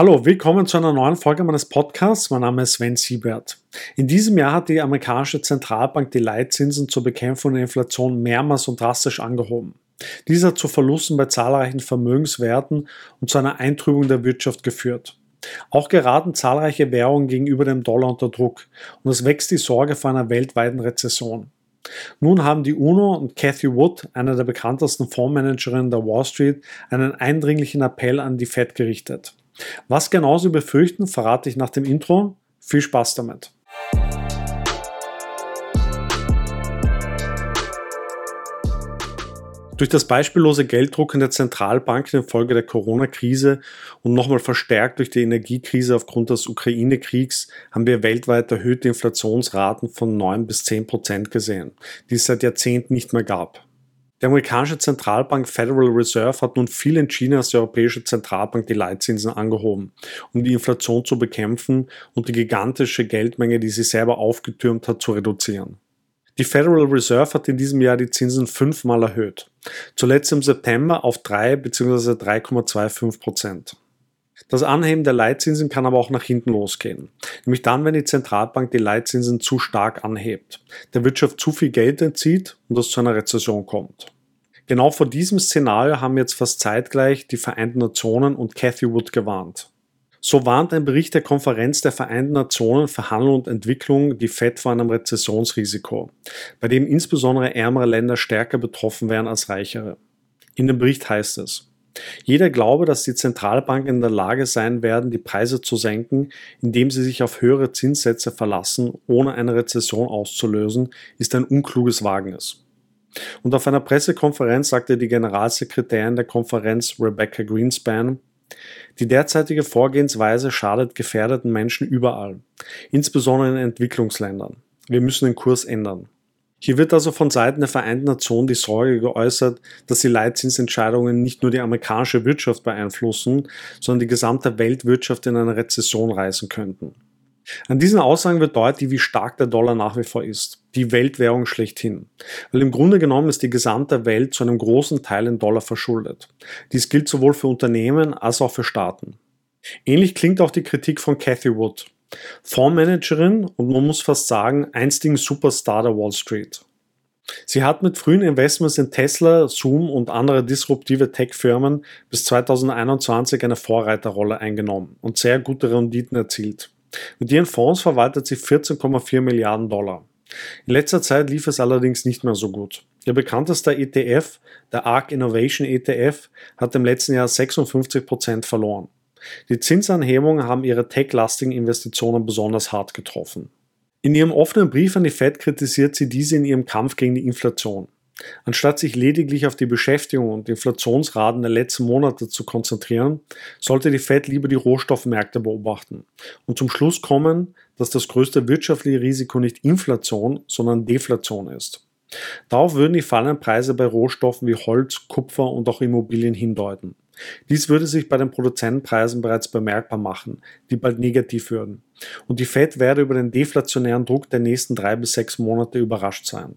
Hallo, willkommen zu einer neuen Folge meines Podcasts. Mein Name ist Sven Siebert. In diesem Jahr hat die amerikanische Zentralbank die Leitzinsen zur Bekämpfung der Inflation mehrmals und drastisch angehoben. Dies hat zu Verlusten bei zahlreichen Vermögenswerten und zu einer Eintrübung der Wirtschaft geführt. Auch geraten zahlreiche Währungen gegenüber dem Dollar unter Druck und es wächst die Sorge vor einer weltweiten Rezession. Nun haben die UNO und Cathy Wood, eine der bekanntesten Fondsmanagerinnen der Wall Street, einen eindringlichen Appell an die Fed gerichtet. Was genau Sie befürchten, verrate ich nach dem Intro. Viel Spaß damit. Durch das beispiellose Gelddrucken der Zentralbanken infolge der Corona-Krise und nochmal verstärkt durch die Energiekrise aufgrund des Ukraine-Kriegs haben wir weltweit erhöhte Inflationsraten von 9 bis 10 Prozent gesehen, die es seit Jahrzehnten nicht mehr gab. Die amerikanische Zentralbank Federal Reserve hat nun viel entschieden als die Europäische Zentralbank die Leitzinsen angehoben, um die Inflation zu bekämpfen und die gigantische Geldmenge, die sie selber aufgetürmt hat, zu reduzieren. Die Federal Reserve hat in diesem Jahr die Zinsen fünfmal erhöht, zuletzt im September auf 3 bzw. 3,25 Prozent. Das Anheben der Leitzinsen kann aber auch nach hinten losgehen. Nämlich dann, wenn die Zentralbank die Leitzinsen zu stark anhebt, der Wirtschaft zu viel Geld entzieht und es zu einer Rezession kommt. Genau vor diesem Szenario haben jetzt fast zeitgleich die Vereinten Nationen und Cathy Wood gewarnt. So warnt ein Bericht der Konferenz der Vereinten Nationen für Handel und Entwicklung die FED vor einem Rezessionsrisiko, bei dem insbesondere ärmere Länder stärker betroffen wären als reichere. In dem Bericht heißt es, jeder glaube, dass die Zentralbanken in der Lage sein werden, die Preise zu senken, indem sie sich auf höhere Zinssätze verlassen, ohne eine Rezession auszulösen, ist ein unkluges Wagnis. Und auf einer Pressekonferenz sagte die Generalsekretärin der Konferenz Rebecca Greenspan, die derzeitige Vorgehensweise schadet gefährdeten Menschen überall, insbesondere in Entwicklungsländern. Wir müssen den Kurs ändern. Hier wird also von Seiten der Vereinten Nationen die Sorge geäußert, dass die Leitzinsentscheidungen nicht nur die amerikanische Wirtschaft beeinflussen, sondern die gesamte Weltwirtschaft in eine Rezession reißen könnten. An diesen Aussagen wird deutlich, wie stark der Dollar nach wie vor ist, die Weltwährung schlechthin. Weil im Grunde genommen ist die gesamte Welt zu einem großen Teil in Dollar verschuldet. Dies gilt sowohl für Unternehmen als auch für Staaten. Ähnlich klingt auch die Kritik von Cathy Wood, Fondsmanagerin und man muss fast sagen, einstigen Superstar der Wall Street. Sie hat mit frühen Investments in Tesla, Zoom und andere disruptive Tech-Firmen bis 2021 eine Vorreiterrolle eingenommen und sehr gute Renditen erzielt. Mit ihren Fonds verwaltet sie 14,4 Milliarden Dollar. In letzter Zeit lief es allerdings nicht mehr so gut. Ihr bekanntester ETF, der ARK Innovation ETF, hat im letzten Jahr 56 Prozent verloren. Die Zinsanhebungen haben ihre tech-lastigen Investitionen besonders hart getroffen. In ihrem offenen Brief an die Fed kritisiert sie diese in ihrem Kampf gegen die Inflation. Anstatt sich lediglich auf die Beschäftigung und Inflationsraten der letzten Monate zu konzentrieren, sollte die Fed lieber die Rohstoffmärkte beobachten und zum Schluss kommen, dass das größte wirtschaftliche Risiko nicht Inflation, sondern Deflation ist. Darauf würden die fallenden Preise bei Rohstoffen wie Holz, Kupfer und auch Immobilien hindeuten. Dies würde sich bei den Produzentenpreisen bereits bemerkbar machen, die bald negativ würden. Und die Fed werde über den deflationären Druck der nächsten drei bis sechs Monate überrascht sein.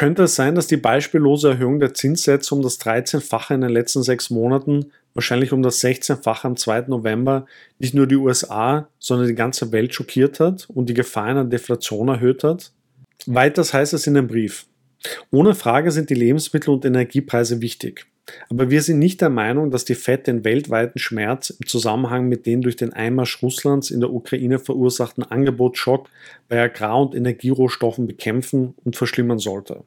Könnte es sein, dass die beispiellose Erhöhung der Zinssätze um das 13-fache in den letzten sechs Monaten, wahrscheinlich um das 16-fache am 2. November, nicht nur die USA, sondern die ganze Welt schockiert hat und die Gefahr einer Deflation erhöht hat? Weiters heißt es in dem Brief. Ohne Frage sind die Lebensmittel- und Energiepreise wichtig. Aber wir sind nicht der Meinung, dass die FED den weltweiten Schmerz im Zusammenhang mit den durch den Einmarsch Russlands in der Ukraine verursachten Angebotsschock bei Agrar- und Energierohstoffen bekämpfen und verschlimmern sollte.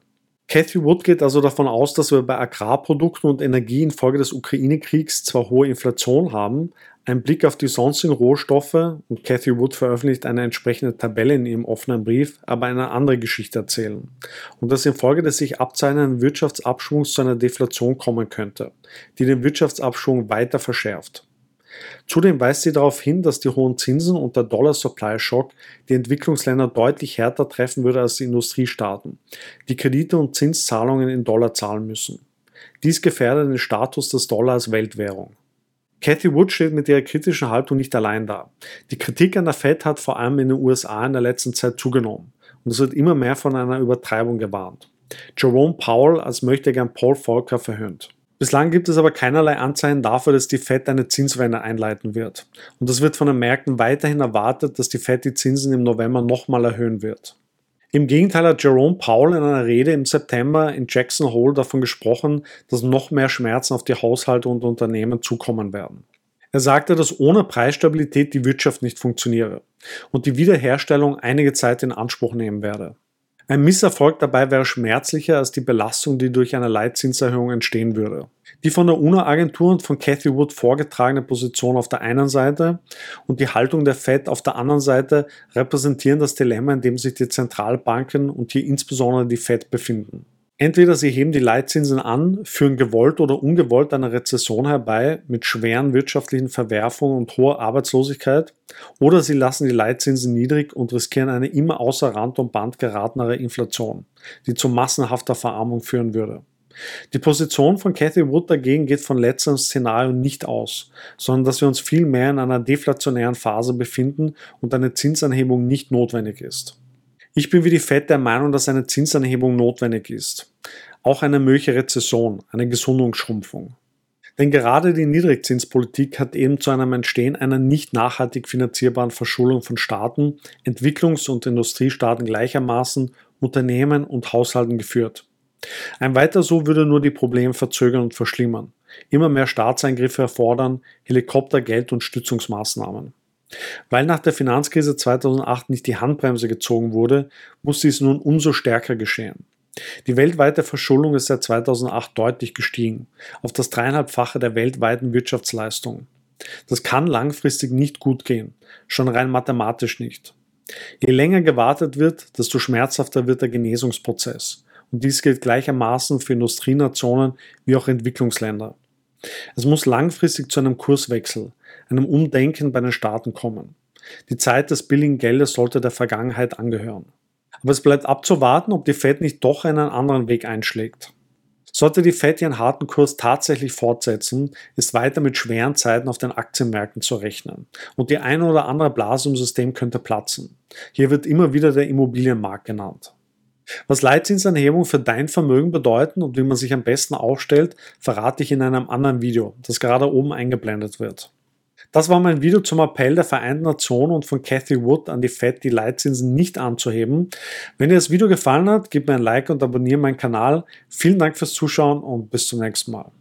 Cathy Wood geht also davon aus, dass wir bei Agrarprodukten und Energie infolge des Ukraine-Kriegs zwar hohe Inflation haben, ein Blick auf die sonstigen Rohstoffe und Cathy Wood veröffentlicht eine entsprechende Tabelle in ihrem offenen Brief, aber eine andere Geschichte erzählen und dass infolge des sich abzeichnenden Wirtschaftsabschwungs zu einer Deflation kommen könnte, die den Wirtschaftsabschwung weiter verschärft. Zudem weist sie darauf hin, dass die hohen Zinsen und der Dollar-Supply-Shock die Entwicklungsländer deutlich härter treffen würde als die Industriestaaten, die Kredite und Zinszahlungen in Dollar zahlen müssen. Dies gefährdet den Status des Dollar als Weltwährung. Cathy Wood steht mit ihrer kritischen Haltung nicht allein da. Die Kritik an der Fed hat vor allem in den USA in der letzten Zeit zugenommen und es wird immer mehr von einer Übertreibung gewarnt. Jerome Powell als möchte gern Paul Volcker verhöhnt. Bislang gibt es aber keinerlei Anzeichen dafür, dass die Fed eine Zinswende einleiten wird. Und es wird von den Märkten weiterhin erwartet, dass die Fed die Zinsen im November nochmal erhöhen wird. Im Gegenteil hat Jerome Powell in einer Rede im September in Jackson Hole davon gesprochen, dass noch mehr Schmerzen auf die Haushalte und Unternehmen zukommen werden. Er sagte, dass ohne Preisstabilität die Wirtschaft nicht funktioniere und die Wiederherstellung einige Zeit in Anspruch nehmen werde. Ein Misserfolg dabei wäre schmerzlicher als die Belastung, die durch eine Leitzinserhöhung entstehen würde. Die von der UNO-Agentur und von Cathy Wood vorgetragene Position auf der einen Seite und die Haltung der Fed auf der anderen Seite repräsentieren das Dilemma, in dem sich die Zentralbanken und hier insbesondere die Fed befinden. Entweder sie heben die Leitzinsen an, führen gewollt oder ungewollt eine Rezession herbei mit schweren wirtschaftlichen Verwerfungen und hoher Arbeitslosigkeit, oder sie lassen die Leitzinsen niedrig und riskieren eine immer außer Rand und Band geratenere Inflation, die zu massenhafter Verarmung führen würde. Die Position von Cathy Wood dagegen geht von letzterem Szenario nicht aus, sondern dass wir uns vielmehr in einer deflationären Phase befinden und eine Zinsanhebung nicht notwendig ist. Ich bin wie die Fed der Meinung, dass eine Zinsanhebung notwendig ist. Auch eine mögliche Rezession, eine Gesundungsschrumpfung. Denn gerade die Niedrigzinspolitik hat eben zu einem Entstehen einer nicht nachhaltig finanzierbaren Verschuldung von Staaten, Entwicklungs- und Industriestaaten gleichermaßen, Unternehmen und Haushalten geführt. Ein weiter so würde nur die Probleme verzögern und verschlimmern, immer mehr Staatseingriffe erfordern, Helikopter, Geld und Stützungsmaßnahmen. Weil nach der Finanzkrise 2008 nicht die Handbremse gezogen wurde, muss dies nun umso stärker geschehen. Die weltweite Verschuldung ist seit 2008 deutlich gestiegen, auf das dreieinhalbfache der weltweiten Wirtschaftsleistung. Das kann langfristig nicht gut gehen, schon rein mathematisch nicht. Je länger gewartet wird, desto schmerzhafter wird der Genesungsprozess. Und dies gilt gleichermaßen für Industrienationen wie auch Entwicklungsländer. Es muss langfristig zu einem Kurswechsel, einem Umdenken bei den Staaten kommen. Die Zeit des billigen Geldes sollte der Vergangenheit angehören. Aber es bleibt abzuwarten, ob die Fed nicht doch einen anderen Weg einschlägt. Sollte die Fed ihren harten Kurs tatsächlich fortsetzen, ist weiter mit schweren Zeiten auf den Aktienmärkten zu rechnen. Und die eine oder andere Blase im System könnte platzen. Hier wird immer wieder der Immobilienmarkt genannt. Was Leitzinsanhebung für dein Vermögen bedeuten und wie man sich am besten aufstellt, verrate ich in einem anderen Video, das gerade oben eingeblendet wird. Das war mein Video zum Appell der Vereinten Nationen und von Cathy Wood an die Fed, die Leitzinsen nicht anzuheben. Wenn dir das Video gefallen hat, gib mir ein Like und abonniere meinen Kanal. Vielen Dank fürs Zuschauen und bis zum nächsten Mal.